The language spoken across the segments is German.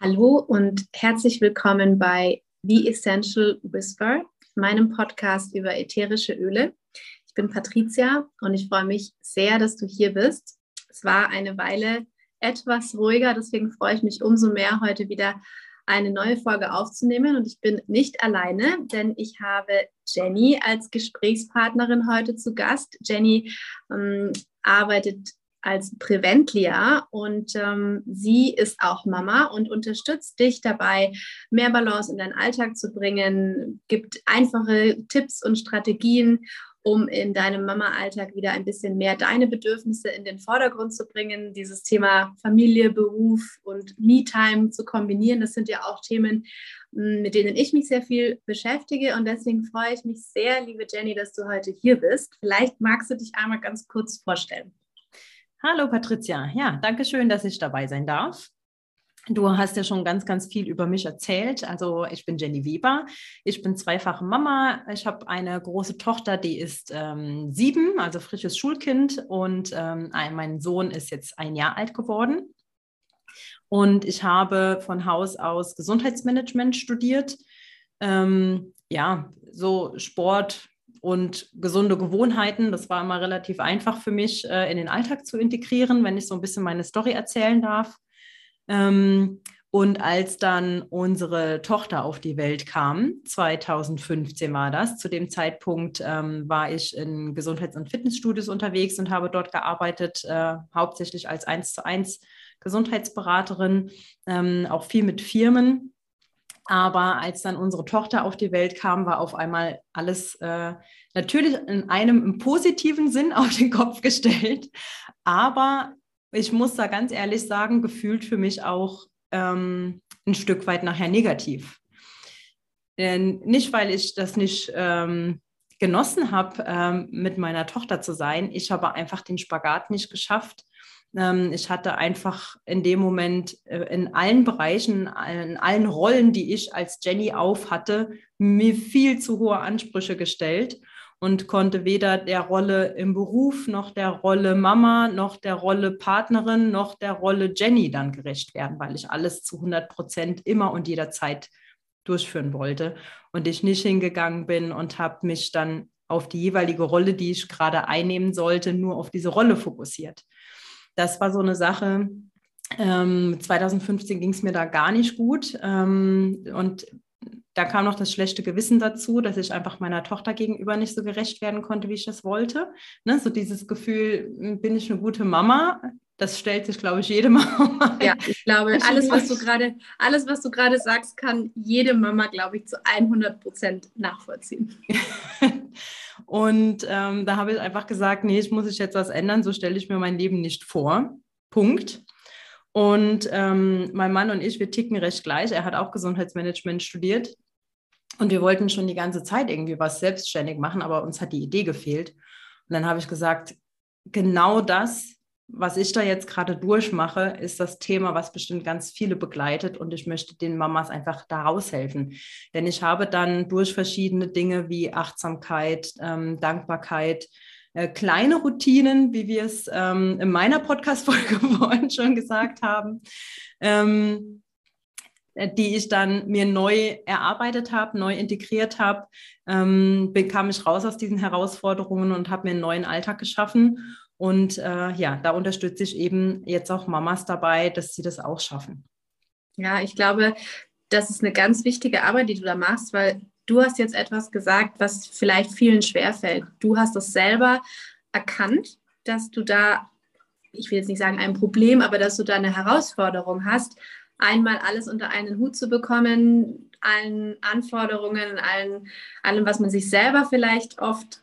Hallo und herzlich willkommen bei The Essential Whisper, meinem Podcast über ätherische Öle. Ich bin Patricia und ich freue mich sehr, dass du hier bist. Es war eine Weile etwas ruhiger, deswegen freue ich mich umso mehr, heute wieder eine neue Folge aufzunehmen. Und ich bin nicht alleine, denn ich habe Jenny als Gesprächspartnerin heute zu Gast. Jenny ähm, arbeitet als Preventlia und ähm, sie ist auch Mama und unterstützt dich dabei, mehr Balance in deinen Alltag zu bringen, gibt einfache Tipps und Strategien, um in deinem Mama-Alltag wieder ein bisschen mehr deine Bedürfnisse in den Vordergrund zu bringen, dieses Thema Familie, Beruf und Me-Time zu kombinieren. Das sind ja auch Themen, hm, mit denen ich mich sehr viel beschäftige und deswegen freue ich mich sehr, liebe Jenny, dass du heute hier bist. Vielleicht magst du dich einmal ganz kurz vorstellen. Hallo Patricia, ja, danke schön, dass ich dabei sein darf. Du hast ja schon ganz, ganz viel über mich erzählt. Also ich bin Jenny Weber. Ich bin zweifache Mama. Ich habe eine große Tochter, die ist ähm, sieben, also frisches Schulkind. Und ähm, mein Sohn ist jetzt ein Jahr alt geworden. Und ich habe von Haus aus Gesundheitsmanagement studiert. Ähm, ja, so Sport, und gesunde Gewohnheiten. Das war immer relativ einfach für mich äh, in den Alltag zu integrieren, wenn ich so ein bisschen meine Story erzählen darf. Ähm, und als dann unsere Tochter auf die Welt kam, 2015 war das, zu dem Zeitpunkt ähm, war ich in Gesundheits- und Fitnessstudios unterwegs und habe dort gearbeitet, äh, hauptsächlich als 1 zu 1 Gesundheitsberaterin, ähm, auch viel mit Firmen. Aber als dann unsere Tochter auf die Welt kam, war auf einmal alles äh, natürlich in einem im positiven Sinn auf den Kopf gestellt. Aber ich muss da ganz ehrlich sagen, gefühlt für mich auch ähm, ein Stück weit nachher negativ. Denn nicht, weil ich das nicht ähm, genossen habe, ähm, mit meiner Tochter zu sein. Ich habe einfach den Spagat nicht geschafft, ich hatte einfach in dem Moment äh, in allen Bereichen, in allen Rollen, die ich als Jenny auf hatte, mir viel zu hohe Ansprüche gestellt und konnte weder der Rolle im Beruf noch der Rolle Mama noch der Rolle Partnerin noch der Rolle Jenny dann gerecht werden, weil ich alles zu 100 Prozent immer und jederzeit durchführen wollte und ich nicht hingegangen bin und habe mich dann auf die jeweilige Rolle, die ich gerade einnehmen sollte, nur auf diese Rolle fokussiert. Das war so eine Sache. Ähm, 2015 ging es mir da gar nicht gut. Ähm, und da kam noch das schlechte Gewissen dazu, dass ich einfach meiner Tochter gegenüber nicht so gerecht werden konnte, wie ich das wollte. Ne? So dieses Gefühl, hm, bin ich eine gute Mama? Das stellt sich, glaube ich, jede Mama. Ja, ich glaube, alles, was du gerade, alles, was du gerade sagst, kann jede Mama, glaube ich, zu 100 Prozent nachvollziehen. Und ähm, da habe ich einfach gesagt, nee, ich muss ich jetzt was ändern, so stelle ich mir mein Leben nicht vor. Punkt. Und ähm, mein Mann und ich, wir ticken recht gleich. Er hat auch Gesundheitsmanagement studiert. Und wir wollten schon die ganze Zeit irgendwie was selbstständig machen, aber uns hat die Idee gefehlt. Und dann habe ich gesagt, genau das was ich da jetzt gerade durchmache, ist das Thema, was bestimmt ganz viele begleitet und ich möchte den Mamas einfach da raushelfen. Denn ich habe dann durch verschiedene Dinge wie Achtsamkeit, ähm, Dankbarkeit, äh, kleine Routinen, wie wir es ähm, in meiner Podcast-Folge vorhin schon gesagt haben, ähm, äh, die ich dann mir neu erarbeitet habe, neu integriert habe, ähm, bekam ich raus aus diesen Herausforderungen und habe mir einen neuen Alltag geschaffen und äh, ja, da unterstütze ich eben jetzt auch Mamas dabei, dass sie das auch schaffen. Ja, ich glaube, das ist eine ganz wichtige Arbeit, die du da machst, weil du hast jetzt etwas gesagt, was vielleicht vielen schwerfällt. Du hast das selber erkannt, dass du da, ich will jetzt nicht sagen ein Problem, aber dass du da eine Herausforderung hast, einmal alles unter einen Hut zu bekommen, allen Anforderungen, allen, allem, was man sich selber vielleicht oft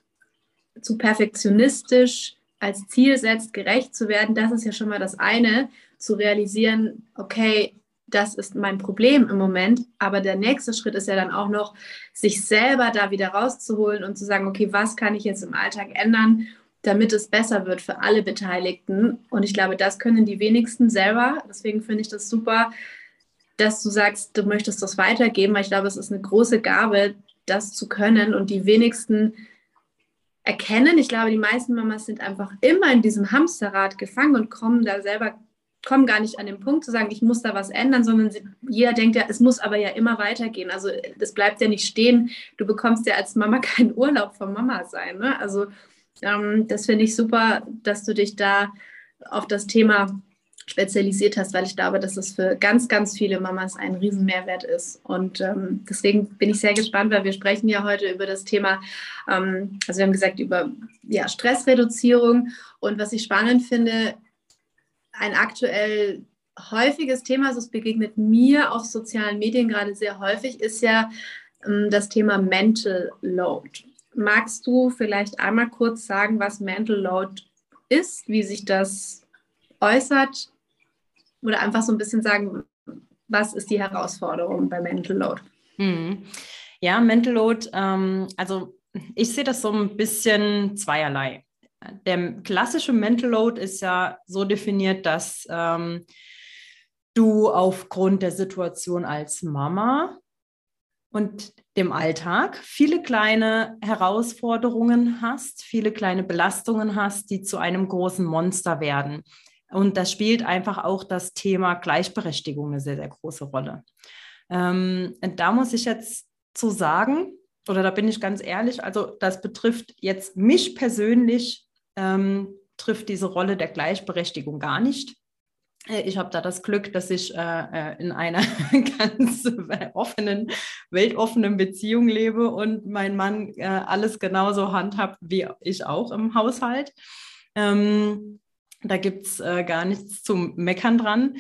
zu perfektionistisch als Ziel setzt, gerecht zu werden, das ist ja schon mal das eine, zu realisieren, okay, das ist mein Problem im Moment. Aber der nächste Schritt ist ja dann auch noch, sich selber da wieder rauszuholen und zu sagen, okay, was kann ich jetzt im Alltag ändern, damit es besser wird für alle Beteiligten. Und ich glaube, das können die wenigsten selber. Deswegen finde ich das super, dass du sagst, du möchtest das weitergeben, weil ich glaube, es ist eine große Gabe, das zu können. Und die wenigsten erkennen. Ich glaube, die meisten Mamas sind einfach immer in diesem Hamsterrad gefangen und kommen da selber kommen gar nicht an den Punkt zu sagen, ich muss da was ändern, sondern sie, jeder denkt ja, es muss aber ja immer weitergehen. Also das bleibt ja nicht stehen. Du bekommst ja als Mama keinen Urlaub vom Mama sein. Ne? Also ähm, das finde ich super, dass du dich da auf das Thema spezialisiert hast, weil ich glaube, dass es für ganz, ganz viele Mamas ein Riesenmehrwert ist. Und ähm, deswegen bin ich sehr gespannt, weil wir sprechen ja heute über das Thema, ähm, also wir haben gesagt, über ja, Stressreduzierung. Und was ich spannend finde, ein aktuell häufiges Thema, also es begegnet mir auf sozialen Medien gerade sehr häufig, ist ja ähm, das Thema Mental Load. Magst du vielleicht einmal kurz sagen, was Mental Load ist, wie sich das äußert oder einfach so ein bisschen sagen, was ist die Herausforderung bei Mental Load? Hm. Ja, Mental Load, ähm, also ich sehe das so ein bisschen zweierlei der klassische Mental Load ist ja so definiert, dass ähm, du aufgrund der Situation als Mama und dem Alltag viele kleine Herausforderungen hast, viele kleine Belastungen hast, die zu einem großen Monster werden. Und da spielt einfach auch das Thema Gleichberechtigung eine sehr, sehr große Rolle. Ähm, da muss ich jetzt zu sagen, oder da bin ich ganz ehrlich, also das betrifft jetzt mich persönlich ähm, trifft diese Rolle der Gleichberechtigung gar nicht. Äh, ich habe da das Glück, dass ich äh, äh in einer ganz offenen, weltoffenen Beziehung lebe und mein Mann äh, alles genauso handhabt wie ich auch im Haushalt. Ähm, da gibt es äh, gar nichts zum Meckern dran.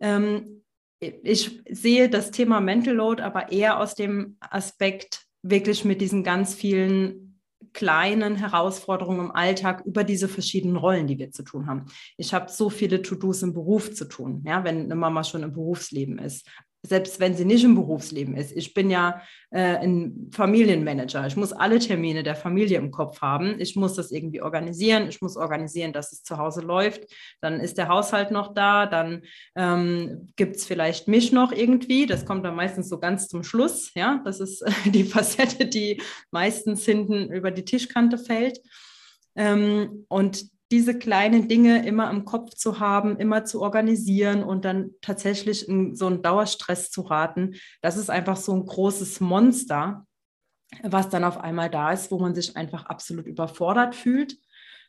Ähm, ich sehe das Thema Mental Load aber eher aus dem Aspekt, wirklich mit diesen ganz vielen kleinen Herausforderungen im Alltag über diese verschiedenen Rollen, die wir zu tun haben. Ich habe so viele To-Dos im Beruf zu tun, ja, wenn eine Mama schon im Berufsleben ist selbst wenn sie nicht im Berufsleben ist. Ich bin ja äh, ein Familienmanager. Ich muss alle Termine der Familie im Kopf haben. Ich muss das irgendwie organisieren. Ich muss organisieren, dass es zu Hause läuft. Dann ist der Haushalt noch da. Dann ähm, gibt es vielleicht mich noch irgendwie. Das kommt dann meistens so ganz zum Schluss. Ja, das ist die Facette, die meistens hinten über die Tischkante fällt. Ähm, und diese kleinen Dinge immer im Kopf zu haben, immer zu organisieren und dann tatsächlich in so einen Dauerstress zu raten, das ist einfach so ein großes Monster, was dann auf einmal da ist, wo man sich einfach absolut überfordert fühlt.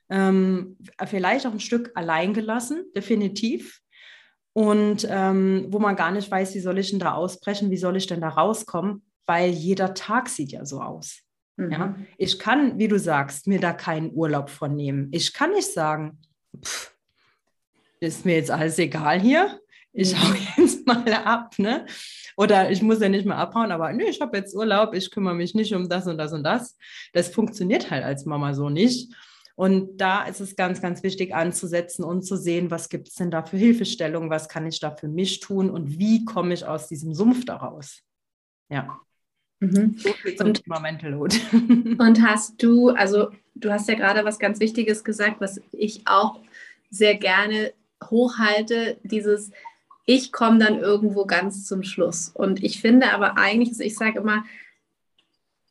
Ähm, vielleicht auch ein Stück alleingelassen, definitiv. Und ähm, wo man gar nicht weiß, wie soll ich denn da ausbrechen, wie soll ich denn da rauskommen, weil jeder Tag sieht ja so aus. Mhm. Ja? Ich kann, wie du sagst, mir da keinen Urlaub von nehmen. Ich kann nicht sagen, pff, ist mir jetzt alles egal hier. Ich mhm. hau jetzt mal ab, ne? Oder ich muss ja nicht mehr abhauen, aber nö, ich habe jetzt Urlaub, ich kümmere mich nicht um das und das und das. Das funktioniert halt als Mama so nicht. Und da ist es ganz, ganz wichtig anzusetzen und zu sehen, was gibt es denn da für Hilfestellungen, was kann ich da für mich tun und wie komme ich aus diesem Sumpf daraus. Ja. Mhm. So viel zum und, Thema Mental Load. und hast du, also du hast ja gerade was ganz Wichtiges gesagt, was ich auch sehr gerne hochhalte, dieses ich komme dann irgendwo ganz zum Schluss. Und ich finde aber eigentlich, also ich sage immer,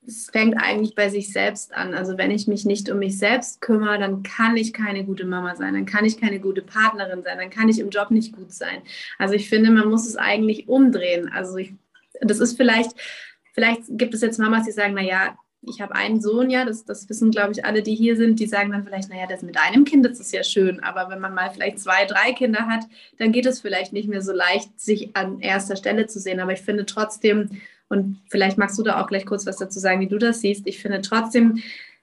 es fängt eigentlich bei sich selbst an. Also wenn ich mich nicht um mich selbst kümmere, dann kann ich keine gute Mama sein, dann kann ich keine gute Partnerin sein, dann kann ich im Job nicht gut sein. Also ich finde, man muss es eigentlich umdrehen. Also ich, das ist vielleicht Vielleicht gibt es jetzt Mamas, die sagen, naja, ich habe einen Sohn, ja, das, das wissen, glaube ich, alle, die hier sind, die sagen dann vielleicht, naja, das mit einem Kind, das ist ja schön, aber wenn man mal vielleicht zwei, drei Kinder hat, dann geht es vielleicht nicht mehr so leicht, sich an erster Stelle zu sehen. Aber ich finde trotzdem, und vielleicht magst du da auch gleich kurz was dazu sagen, wie du das siehst, ich finde trotzdem,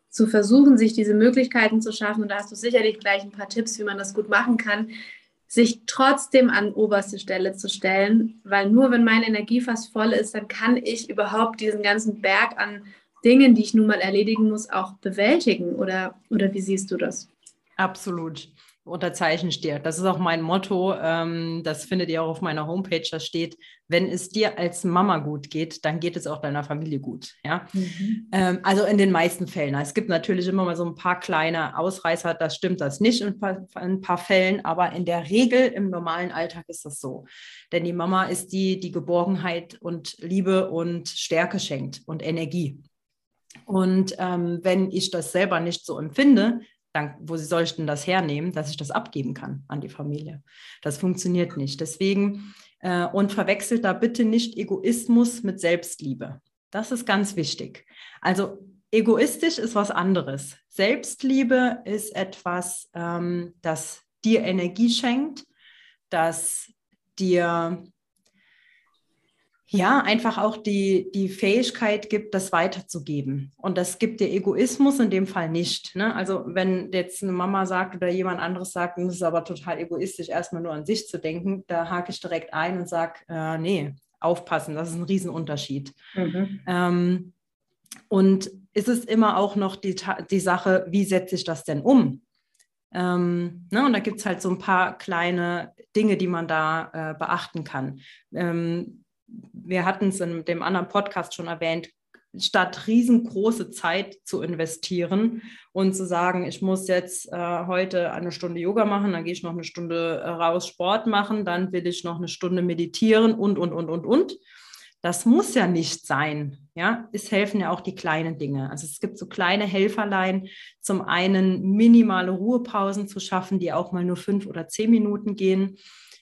zu versuchen, sich diese Möglichkeiten zu schaffen, und da hast du sicherlich gleich ein paar Tipps, wie man das gut machen kann, sich trotzdem an oberste Stelle zu stellen, weil nur wenn meine Energie fast voll ist, dann kann ich überhaupt diesen ganzen Berg an Dingen, die ich nun mal erledigen muss, auch bewältigen. Oder, oder wie siehst du das? Absolut unterzeichne ich dir. Das ist auch mein Motto. Ähm, das findet ihr auch auf meiner Homepage. Da steht, wenn es dir als Mama gut geht, dann geht es auch deiner Familie gut. Ja? Mhm. Ähm, also in den meisten Fällen. Es gibt natürlich immer mal so ein paar kleine Ausreißer. Das stimmt das nicht in ein, paar, in ein paar Fällen, aber in der Regel im normalen Alltag ist das so. Denn die Mama ist die, die Geborgenheit und Liebe und Stärke schenkt und Energie. Und ähm, wenn ich das selber nicht so empfinde, dann, wo soll ich denn das hernehmen, dass ich das abgeben kann an die Familie? Das funktioniert nicht. Deswegen äh, und verwechselt da bitte nicht Egoismus mit Selbstliebe. Das ist ganz wichtig. Also egoistisch ist was anderes. Selbstliebe ist etwas, ähm, das dir Energie schenkt, das dir ja, einfach auch die, die Fähigkeit gibt, das weiterzugeben. Und das gibt der Egoismus in dem Fall nicht. Ne? Also wenn jetzt eine Mama sagt oder jemand anderes sagt, das ist aber total egoistisch, erstmal nur an sich zu denken, da hake ich direkt ein und sage, äh, nee, aufpassen, das ist ein Riesenunterschied. Mhm. Ähm, und ist es immer auch noch die, die Sache, wie setze ich das denn um? Ähm, ne, und da gibt es halt so ein paar kleine Dinge, die man da äh, beachten kann. Ähm, wir hatten es in dem anderen Podcast schon erwähnt, statt riesengroße Zeit zu investieren und zu sagen, ich muss jetzt äh, heute eine Stunde Yoga machen, dann gehe ich noch eine Stunde äh, raus Sport machen, dann will ich noch eine Stunde meditieren und, und, und, und, und. Das muss ja nicht sein. Ja, es helfen ja auch die kleinen Dinge. Also es gibt so kleine Helferlein, zum einen minimale Ruhepausen zu schaffen, die auch mal nur fünf oder zehn Minuten gehen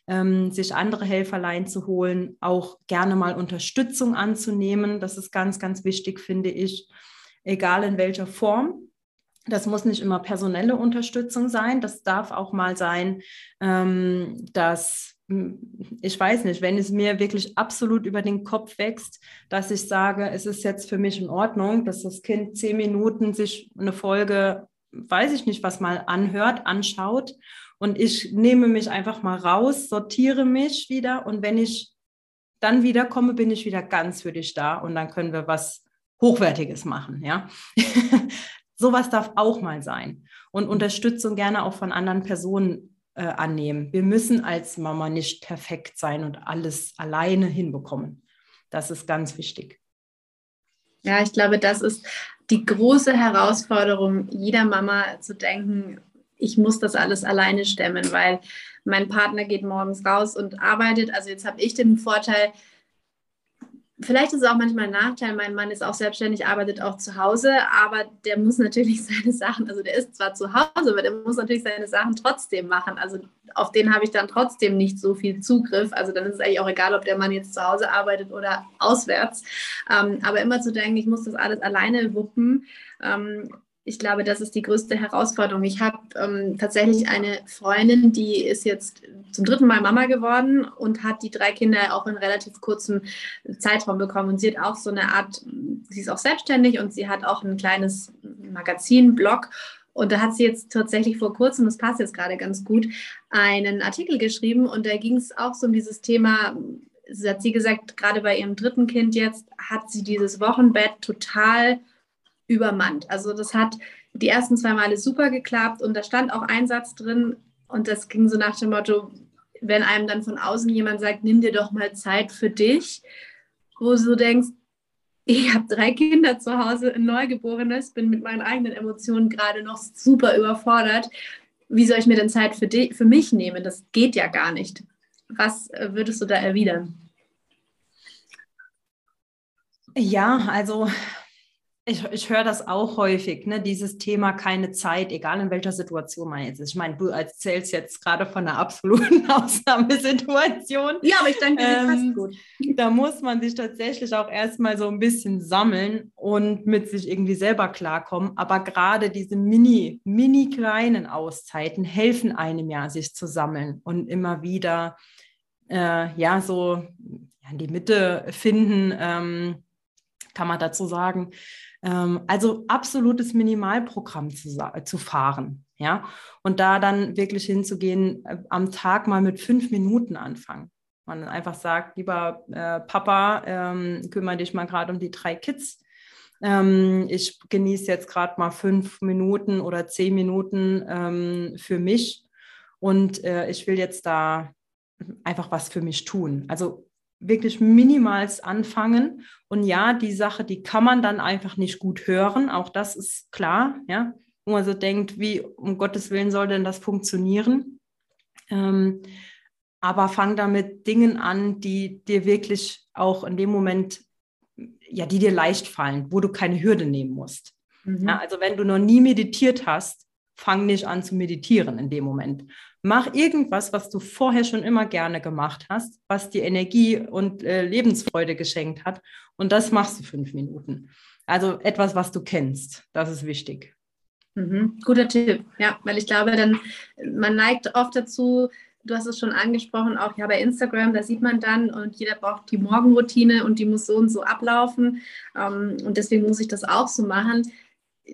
ähm, sich andere Helferlein zu holen, auch gerne mal Unterstützung anzunehmen. Das ist ganz, ganz wichtig, finde ich, egal in welcher Form. Das muss nicht immer personelle Unterstützung sein. Das darf auch mal sein, ähm, dass hm, ich weiß nicht, wenn es mir wirklich absolut über den Kopf wächst, dass ich sage, es ist jetzt für mich in Ordnung, dass das Kind zehn Minuten sich eine Folge, weiß ich nicht, was mal anhört, anschaut und ich nehme mich einfach mal raus, sortiere mich wieder und wenn ich dann wiederkomme, bin ich wieder ganz für dich da und dann können wir was Hochwertiges machen, ja. Sowas darf auch mal sein und Unterstützung gerne auch von anderen Personen äh, annehmen. Wir müssen als Mama nicht perfekt sein und alles alleine hinbekommen. Das ist ganz wichtig. Ja, ich glaube, das ist die große Herausforderung jeder Mama zu denken, ich muss das alles alleine stemmen, weil mein Partner geht morgens raus und arbeitet. Also jetzt habe ich den Vorteil, vielleicht ist es auch manchmal ein Nachteil, mein Mann ist auch selbstständig, arbeitet auch zu Hause, aber der muss natürlich seine Sachen, also der ist zwar zu Hause, aber der muss natürlich seine Sachen trotzdem machen. Also auf den habe ich dann trotzdem nicht so viel Zugriff. Also dann ist es eigentlich auch egal, ob der Mann jetzt zu Hause arbeitet oder auswärts. Ähm, aber immer zu denken, ich muss das alles alleine wuppen. Ich glaube, das ist die größte Herausforderung. Ich habe ähm, tatsächlich eine Freundin, die ist jetzt zum dritten Mal Mama geworden und hat die drei Kinder auch in relativ kurzem Zeitraum bekommen. Und sie hat auch so eine Art, sie ist auch selbstständig und sie hat auch ein kleines Magazin, Blog. Und da hat sie jetzt tatsächlich vor kurzem, das passt jetzt gerade ganz gut, einen Artikel geschrieben und da ging es auch so um dieses Thema, sie hat sie gesagt, gerade bei ihrem dritten Kind jetzt hat sie dieses Wochenbett total übermannt. Also das hat die ersten zwei Male super geklappt und da stand auch ein Satz drin und das ging so nach dem Motto, wenn einem dann von außen jemand sagt, nimm dir doch mal Zeit für dich, wo du denkst, ich habe drei Kinder zu Hause, ein Neugeborenes, bin mit meinen eigenen Emotionen gerade noch super überfordert. Wie soll ich mir denn Zeit für, dich, für mich nehmen? Das geht ja gar nicht. Was äh, würdest du da erwidern? Ja, also ich, ich höre das auch häufig, ne? dieses Thema keine Zeit, egal in welcher Situation man jetzt ist. Ich meine, du erzählst jetzt gerade von einer absoluten Ausnahmesituation. Ja, aber ich denke, ähm, passt gut. Da muss man sich tatsächlich auch erstmal so ein bisschen sammeln und mit sich irgendwie selber klarkommen. Aber gerade diese mini, mini kleinen Auszeiten helfen einem ja, sich zu sammeln und immer wieder, äh, ja, so ja, in die Mitte finden, ähm, kann man dazu sagen. Ähm, also absolutes Minimalprogramm zu, zu fahren. Ja, und da dann wirklich hinzugehen, äh, am Tag mal mit fünf Minuten anfangen. Man einfach sagt, lieber äh, Papa, ähm, kümmere dich mal gerade um die drei Kids. Ähm, ich genieße jetzt gerade mal fünf Minuten oder zehn Minuten ähm, für mich und äh, ich will jetzt da einfach was für mich tun. Also wirklich minimals anfangen. Und ja, die Sache, die kann man dann einfach nicht gut hören. Auch das ist klar, ja. Wo man so denkt, wie um Gottes Willen soll denn das funktionieren? Ähm, aber fang damit Dingen an, die dir wirklich auch in dem Moment, ja, die dir leicht fallen, wo du keine Hürde nehmen musst. Mhm. Ja, also wenn du noch nie meditiert hast fang nicht an zu meditieren in dem Moment. Mach irgendwas, was du vorher schon immer gerne gemacht hast, was dir Energie und äh, Lebensfreude geschenkt hat. Und das machst du fünf Minuten. Also etwas, was du kennst. Das ist wichtig. Mhm. Guter Tipp, ja, weil ich glaube, dann man neigt oft dazu, du hast es schon angesprochen, auch ja bei Instagram, da sieht man dann und jeder braucht die Morgenroutine und die muss so und so ablaufen. Ähm, und deswegen muss ich das auch so machen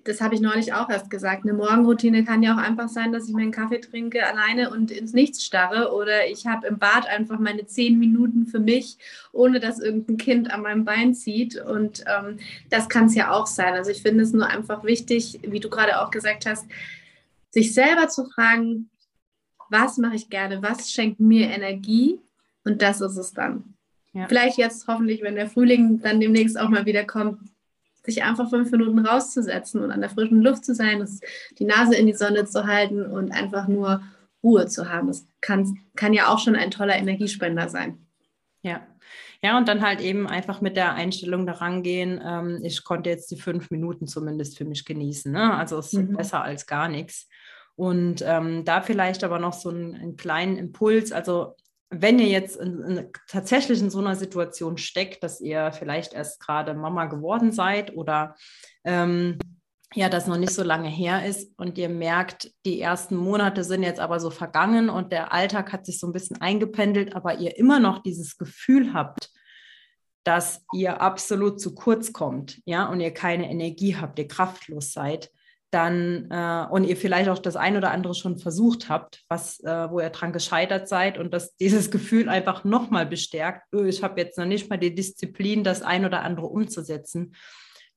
das habe ich neulich auch erst gesagt, eine Morgenroutine kann ja auch einfach sein, dass ich meinen Kaffee trinke alleine und ins Nichts starre oder ich habe im Bad einfach meine zehn Minuten für mich, ohne dass irgendein Kind an meinem Bein zieht und ähm, das kann es ja auch sein. Also ich finde es nur einfach wichtig, wie du gerade auch gesagt hast, sich selber zu fragen, was mache ich gerne, was schenkt mir Energie und das ist es dann. Ja. Vielleicht jetzt hoffentlich, wenn der Frühling dann demnächst auch mal wieder kommt, sich einfach fünf Minuten rauszusetzen und an der frischen Luft zu sein, die Nase in die Sonne zu halten und einfach nur Ruhe zu haben. Das kann, kann ja auch schon ein toller Energiespender sein. Ja. Ja, und dann halt eben einfach mit der Einstellung daran gehen, ähm, ich konnte jetzt die fünf Minuten zumindest für mich genießen. Ne? Also es ist mhm. besser als gar nichts. Und ähm, da vielleicht aber noch so einen, einen kleinen Impuls. Also wenn ihr jetzt in, in, tatsächlich in so einer Situation steckt, dass ihr vielleicht erst gerade Mama geworden seid oder ähm, ja, das noch nicht so lange her ist und ihr merkt, die ersten Monate sind jetzt aber so vergangen und der Alltag hat sich so ein bisschen eingependelt, aber ihr immer noch dieses Gefühl habt, dass ihr absolut zu kurz kommt, ja, und ihr keine Energie habt, ihr kraftlos seid, dann äh, und ihr vielleicht auch das ein oder andere schon versucht habt, was, äh, wo ihr dran gescheitert seid und dass dieses Gefühl einfach nochmal bestärkt, oh, ich habe jetzt noch nicht mal die Disziplin, das ein oder andere umzusetzen,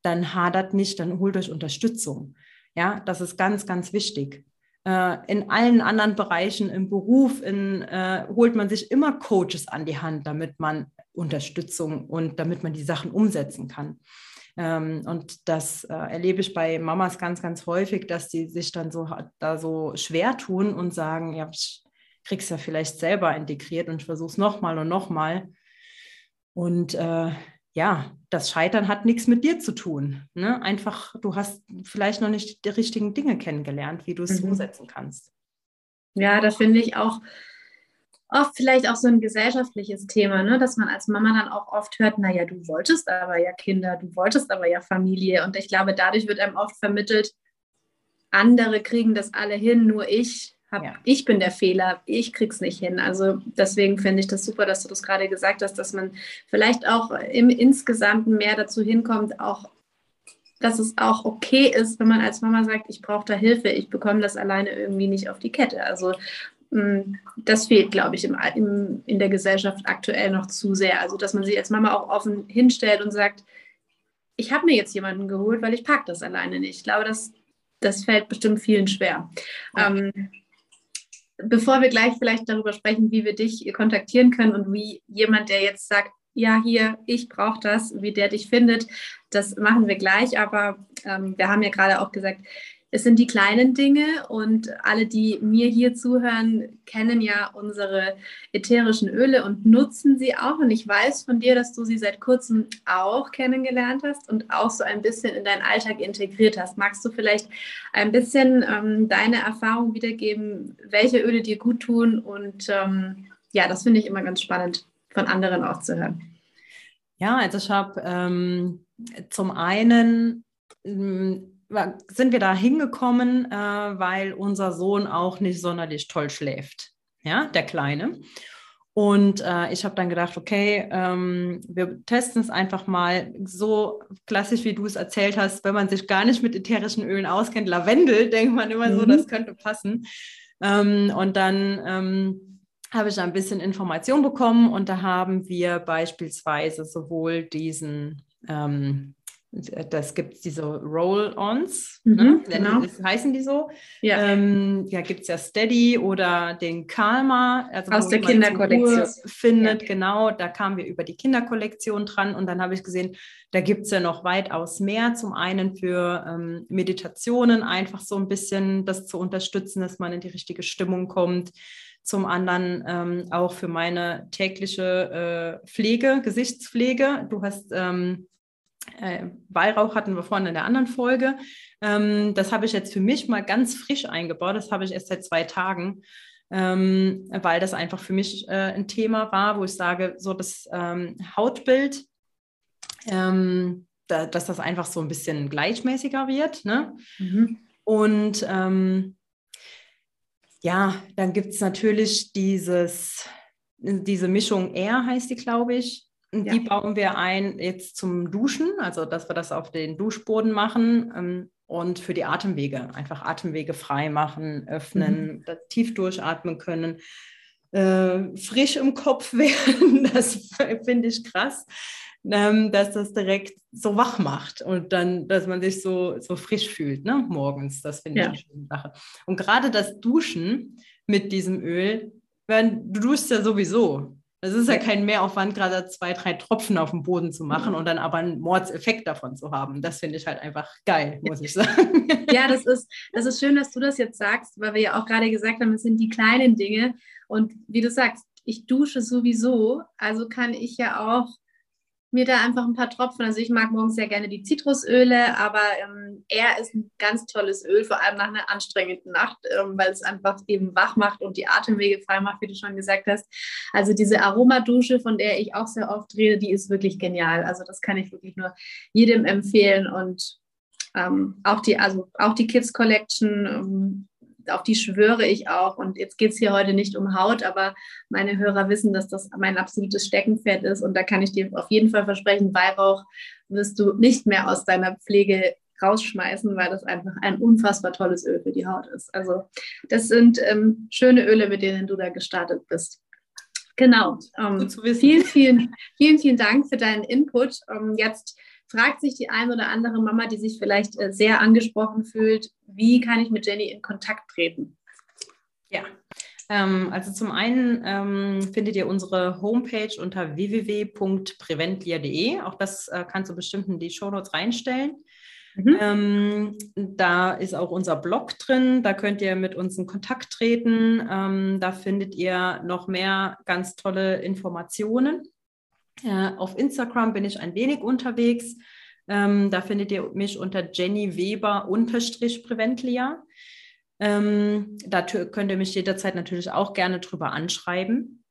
dann hadert nicht, dann holt euch Unterstützung. Ja, das ist ganz, ganz wichtig. Äh, in allen anderen Bereichen im Beruf in, äh, holt man sich immer Coaches an die Hand, damit man Unterstützung und damit man die Sachen umsetzen kann. Ähm, und das äh, erlebe ich bei Mamas ganz, ganz häufig, dass die sich dann so da so schwer tun und sagen, ja, ich krieg's ja vielleicht selber integriert und ich versuche es nochmal und nochmal. Und äh, ja, das Scheitern hat nichts mit dir zu tun. Ne? Einfach, du hast vielleicht noch nicht die richtigen Dinge kennengelernt, wie du es mhm. umsetzen kannst. Ja, da finde ich auch, oft vielleicht auch so ein gesellschaftliches Thema, ne? dass man als Mama dann auch oft hört, naja, du wolltest aber ja Kinder, du wolltest aber ja Familie. Und ich glaube, dadurch wird einem oft vermittelt, andere kriegen das alle hin, nur ich hab, ja. ich bin der Fehler, ich krieg's nicht hin. Also deswegen finde ich das super, dass du das gerade gesagt hast, dass man vielleicht auch im insgesamt mehr dazu hinkommt, auch dass es auch okay ist, wenn man als Mama sagt, ich brauche da Hilfe, ich bekomme das alleine irgendwie nicht auf die Kette. Also das fehlt, glaube ich, im, im, in der Gesellschaft aktuell noch zu sehr. Also, dass man sich als Mama auch offen hinstellt und sagt, ich habe mir jetzt jemanden geholt, weil ich packe das alleine nicht. Ich glaube, das, das fällt bestimmt vielen schwer. Ähm, bevor wir gleich vielleicht darüber sprechen, wie wir dich kontaktieren können und wie jemand, der jetzt sagt, ja, hier, ich brauche das, wie der dich findet, das machen wir gleich. Aber ähm, wir haben ja gerade auch gesagt, es sind die kleinen Dinge und alle, die mir hier zuhören, kennen ja unsere ätherischen Öle und nutzen sie auch. Und ich weiß von dir, dass du sie seit kurzem auch kennengelernt hast und auch so ein bisschen in deinen Alltag integriert hast. Magst du vielleicht ein bisschen ähm, deine Erfahrung wiedergeben, welche Öle dir gut tun? Und ähm, ja, das finde ich immer ganz spannend, von anderen auch zu hören. Ja, also ich habe ähm, zum einen ähm, sind wir da hingekommen, äh, weil unser Sohn auch nicht sonderlich toll schläft, ja, der Kleine. Und äh, ich habe dann gedacht, okay, ähm, wir testen es einfach mal so klassisch, wie du es erzählt hast, wenn man sich gar nicht mit ätherischen Ölen auskennt. Lavendel, denkt man immer mhm. so, das könnte passen. Ähm, und dann ähm, habe ich ein bisschen Information bekommen und da haben wir beispielsweise sowohl diesen ähm, das gibt diese Roll-Ons, mhm, ne? genau. das heißen die so. Ja, ähm, ja gibt es ja Steady oder den Kalma, also aus der Kinderkollektion findet, ja. genau, da kamen wir über die Kinderkollektion dran und dann habe ich gesehen, da gibt es ja noch weitaus mehr. Zum einen für ähm, Meditationen, einfach so ein bisschen das zu unterstützen, dass man in die richtige Stimmung kommt. Zum anderen ähm, auch für meine tägliche äh, Pflege, Gesichtspflege. Du hast ähm, Äh, Weihrauch hatten wir vorhin in der anderen Folge. Ähm, das habe ich jetzt für mich mal ganz frisch eingebaut. Das habe ich erst seit zwei Tagen, ähm, weil das einfach für mich äh, ein Thema war, wo ich sage, so das ähm, Hautbild, ähm, da, dass das einfach so ein bisschen gleichmäßiger wird. Ne? Mhm. Und ähm, ja, dann gibt es natürlich dieses, diese Mischung R heißt die, glaube ich. Und ja. die bauen wir ein jetzt zum Duschen, also dass wir das auf den Duschboden machen ähm, und für die Atemwege, einfach Atemwege frei machen, öffnen, mhm. tief durchatmen können, äh, frisch im Kopf werden. Das finde ich krass, ähm, dass das direkt so wach macht und dann, dass man sich so, so frisch fühlt, ne, morgens. Das finde ich ja. eine schöne Sache. Und gerade das Duschen mit diesem Öl, wenn, du duschst ja sowieso. Es ist ja kein Mehraufwand, gerade zwei, drei Tropfen auf dem Boden zu machen und dann aber einen Mordseffekt davon zu haben. Das finde ich halt einfach geil, muss ich sagen. Ja, das ist, das ist schön, dass du das jetzt sagst, weil wir ja auch gerade gesagt haben, es sind die kleinen Dinge. Und wie du sagst, ich dusche sowieso, also kann ich ja auch mir da einfach ein paar Tropfen. Also ich mag morgens sehr gerne die Zitrusöle, aber ähm, er ist ein ganz tolles Öl, vor allem nach einer anstrengenden Nacht, ähm, weil es einfach eben wach macht und die Atemwege frei macht, wie du schon gesagt hast. Also diese Aromadusche, von der ich auch sehr oft rede, die ist wirklich genial. Also das kann ich wirklich nur jedem empfehlen und ähm, auch die, also auch die Kids Collection ähm, auf die schwöre ich auch. Und jetzt geht es hier heute nicht um Haut, aber meine Hörer wissen, dass das mein absolutes Steckenpferd ist. Und da kann ich dir auf jeden Fall versprechen, Weihrauch wirst du nicht mehr aus deiner Pflege rausschmeißen, weil das einfach ein unfassbar tolles Öl für die Haut ist. Also das sind ähm, schöne Öle, mit denen du da gestartet bist. Genau. Ähm, vielen, vielen, vielen, vielen Dank für deinen Input. Ähm, jetzt fragt sich die eine oder andere Mama, die sich vielleicht äh, sehr angesprochen fühlt, wie kann ich mit Jenny in Kontakt treten? Ja, ähm, also zum einen ähm, findet ihr unsere Homepage unter www.preventlia.de. Auch das äh, kannst du bestimmt in die Shownotes reinstellen. Mhm. Ähm, da ist auch unser Blog drin, da könnt ihr mit uns in Kontakt treten. Ähm, da findet ihr noch mehr ganz tolle Informationen. Äh, auf Instagram bin ich ein wenig unterwegs. Ähm, da findet ihr mich unter Jenny Weber unterstrich Preventlia. Ähm, da könnt ihr mich jederzeit natürlich auch gerne drüber anschreiben.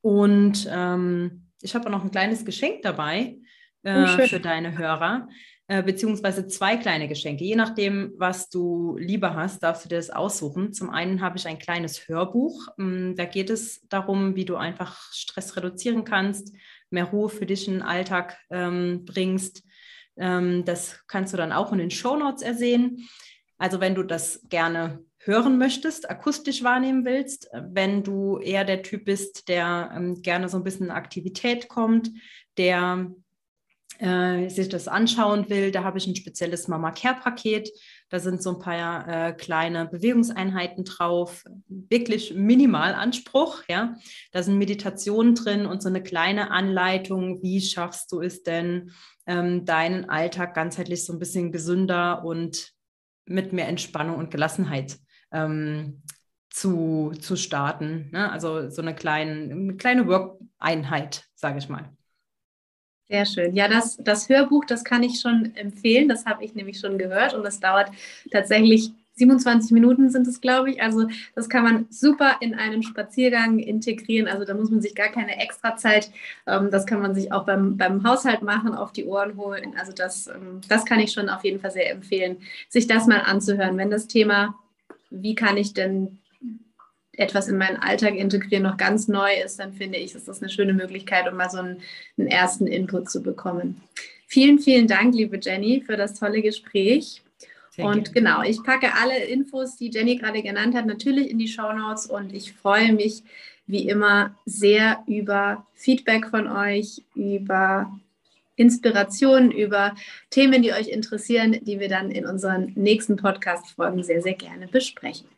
Und ähm, ich habe auch noch ein kleines Geschenk dabei äh, oh, für deine Hörer, äh, beziehungsweise zwei kleine Geschenke. Je nachdem, was du lieber hast, darfst du dir das aussuchen. Zum einen habe ich ein kleines Hörbuch. Ähm, da geht es darum, wie du einfach Stress reduzieren kannst, mehr Ruhe für dich in den Alltag ähm, bringst. Ähm, das kannst du dann auch in den Show Notes ersehen. Also wenn du das gerne hören möchtest, akustisch wahrnehmen willst, wenn du eher der Typ bist, der ähm, gerne so ein bisschen in Aktivität kommt, der äh, sich das anschauen will, da habe ich ein spezielles Mama Care Paket. Da sind so ein paar äh, kleine Bewegungseinheiten drauf, wirklich minimal Anspruch. Ja, da sind Meditationen drin und so eine kleine Anleitung, wie schaffst du es denn, ähm, deinen Alltag ganzheitlich so ein bisschen gesünder und mit mehr Entspannung und Gelassenheit ähm, zu, zu starten. Ne? Also so eine kleine, eine kleine Work-Einheit, sage ich mal. Sehr schön. Ja, das, das Hörbuch, das kann ich schon empfehlen. Das habe ich nämlich schon gehört und das dauert tatsächlich 27 Minuten sind es, glaube ich. Also das kann man super in einen Spaziergang integrieren. Also da muss man sich gar keine Extrazeit, ähm, das kann man sich auch beim, beim Haushalt machen, auf die Ohren holen. Also das, ähm, das kann ich schon auf jeden Fall sehr empfehlen, sich das mal anzuhören. Wenn das Thema, wie kann ich denn etwas in meinen Alltag integrieren, noch ganz neu ist, dann finde ich, ist das eine schöne Möglichkeit, um mal so einen, einen ersten Input zu bekommen. Vielen, vielen Dank, liebe Jenny, für das tolle Gespräch. Sehr und gerne. genau, ich packe alle Infos, die Jenny gerade genannt hat, natürlich in die Show Notes und ich freue mich wie immer sehr über Feedback von euch, über Inspirationen, über Themen, die euch interessieren, die wir dann in unseren nächsten Podcast-Folgen sehr, sehr gerne besprechen.